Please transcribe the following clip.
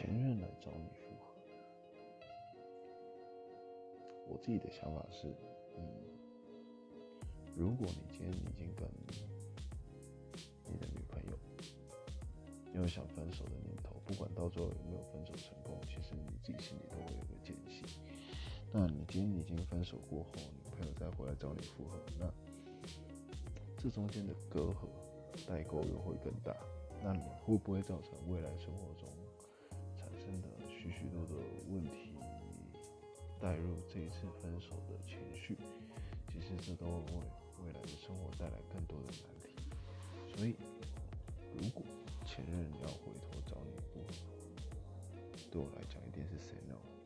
前任来找你复合，我自己的想法是，嗯，如果你今天已经跟你的女朋友有想分手的念头，不管到最后有没有分手成功，其实你自己心里都会有个间隙。那你今天已经分手过后，女朋友再回来找你复合，那这中间的隔阂、代沟又会更大。那你会不会造成未来生活中问题，带入这一次分手的情绪？其实这都会为未来的生活带来更多的难题。所以，如果前任要回头找你，对我来讲一定是 say no。